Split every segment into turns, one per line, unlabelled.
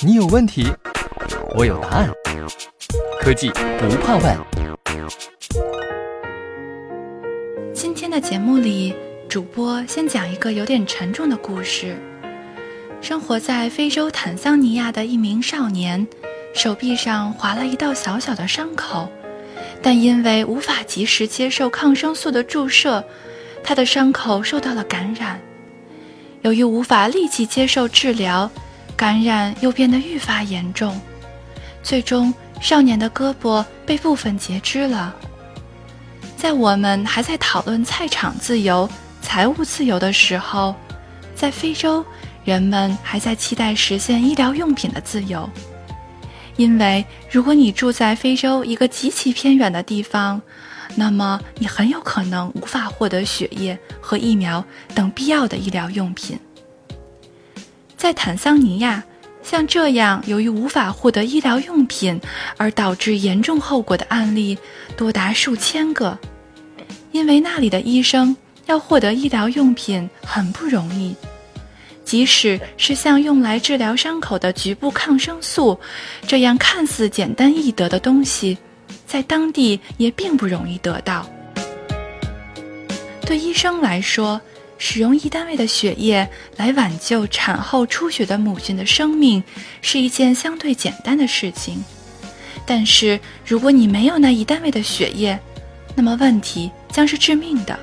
你有问题，我有答案。科技不怕问。
今天的节目里，主播先讲一个有点沉重的故事。生活在非洲坦桑尼亚的一名少年，手臂上划了一道小小的伤口，但因为无法及时接受抗生素的注射，他的伤口受到了感染。由于无法立即接受治疗，感染又变得愈发严重，最终少年的胳膊被部分截肢了。在我们还在讨论菜场自由、财务自由的时候，在非洲，人们还在期待实现医疗用品的自由。因为如果你住在非洲一个极其偏远的地方，那么你很有可能无法获得血液和疫苗等必要的医疗用品。在坦桑尼亚，像这样由于无法获得医疗用品而导致严重后果的案例多达数千个，因为那里的医生要获得医疗用品很不容易，即使是像用来治疗伤口的局部抗生素这样看似简单易得的东西，在当地也并不容易得到。对医生来说，使用一单位的血液来挽救产后出血的母亲的生命是一件相对简单的事情，但是如果你没有那一单位的血液，那么问题将是致命的。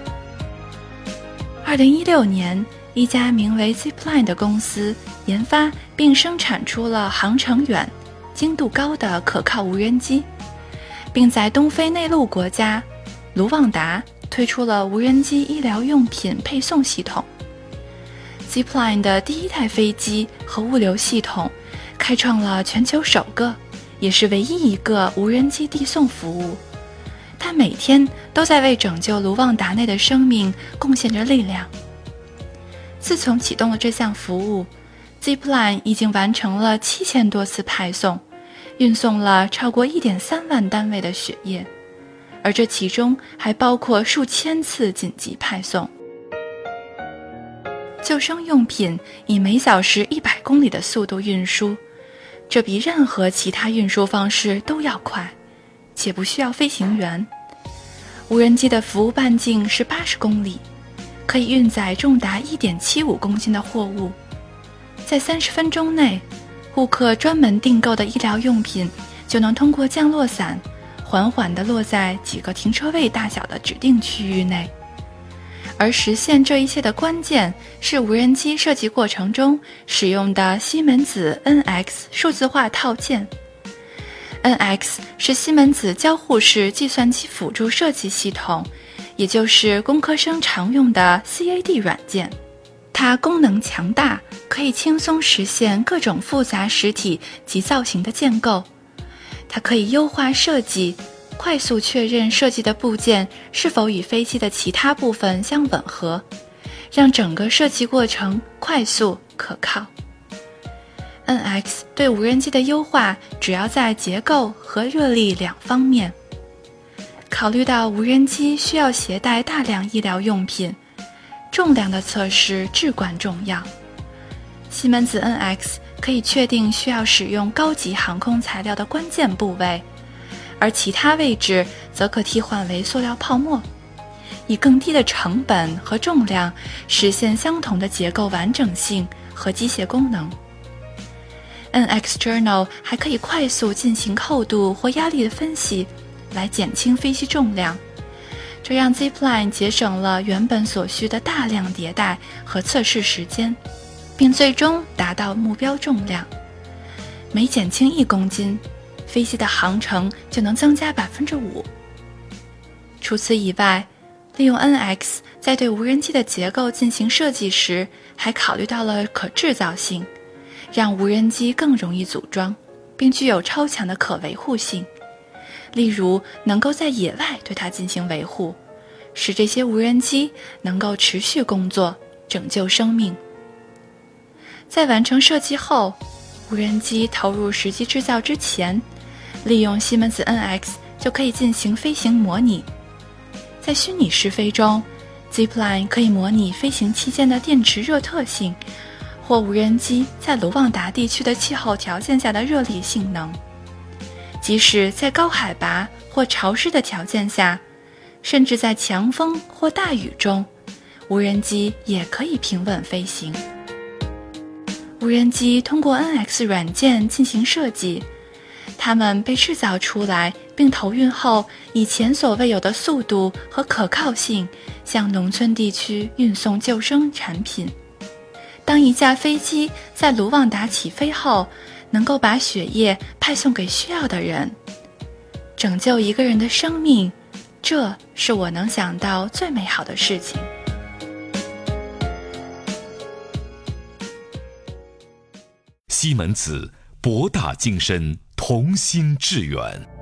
二零一六年，一家名为 Zipline 的公司研发并生产出了航程远、精度高的可靠无人机，并在东非内陆国家卢旺达。推出了无人机医疗用品配送系统。Zipline 的第一台飞机和物流系统，开创了全球首个，也是唯一一个无人机递送服务。它每天都在为拯救卢旺达内的生命贡献着力量。自从启动了这项服务，Zipline 已经完成了七千多次派送，运送了超过一点三万单位的血液。而这其中还包括数千次紧急派送。救生用品以每小时一百公里的速度运输，这比任何其他运输方式都要快，且不需要飞行员。无人机的服务半径是八十公里，可以运载重达一点七五公斤的货物。在三十分钟内，顾客专门订购的医疗用品就能通过降落伞。缓缓地落在几个停车位大小的指定区域内，而实现这一切的关键是无人机设计过程中使用的西门子 NX 数字化套件。NX 是西门子交互式计算机辅助设计系统，也就是工科生常用的 CAD 软件。它功能强大，可以轻松实现各种复杂实体及造型的建构。它可以优化设计，快速确认设计的部件是否与飞机的其他部分相吻合，让整个设计过程快速可靠。NX 对无人机的优化主要在结构和热力两方面。考虑到无人机需要携带大量医疗用品，重量的测试至关重要。西门子 NX。可以确定需要使用高级航空材料的关键部位，而其他位置则可替换为塑料泡沫，以更低的成本和重量实现相同的结构完整性和机械功能。NX Journal 还可以快速进行厚度或压力的分析，来减轻飞机重量，这让 Zipline 节省了原本所需的大量迭代和测试时间。并最终达到目标重量。每减轻一公斤，飞机的航程就能增加百分之五。除此以外，利用 NX 在对无人机的结构进行设计时，还考虑到了可制造性，让无人机更容易组装，并具有超强的可维护性。例如，能够在野外对它进行维护，使这些无人机能够持续工作，拯救生命。在完成设计后，无人机投入实际制造之前，利用西门子 NX 就可以进行飞行模拟。在虚拟试飞中，Zipline 可以模拟飞行期间的电池热特性，或无人机在卢旺达地区的气候条件下的热力性能。即使在高海拔或潮湿的条件下，甚至在强风或大雨中，无人机也可以平稳飞行。无人机通过 NX 软件进行设计，它们被制造出来并投运后，以前所未有的速度和可靠性向农村地区运送救生产品。当一架飞机在卢旺达起飞后，能够把血液派送给需要的人，拯救一个人的生命，这是我能想到最美好的事情。
西门子，博大精深，同心致远。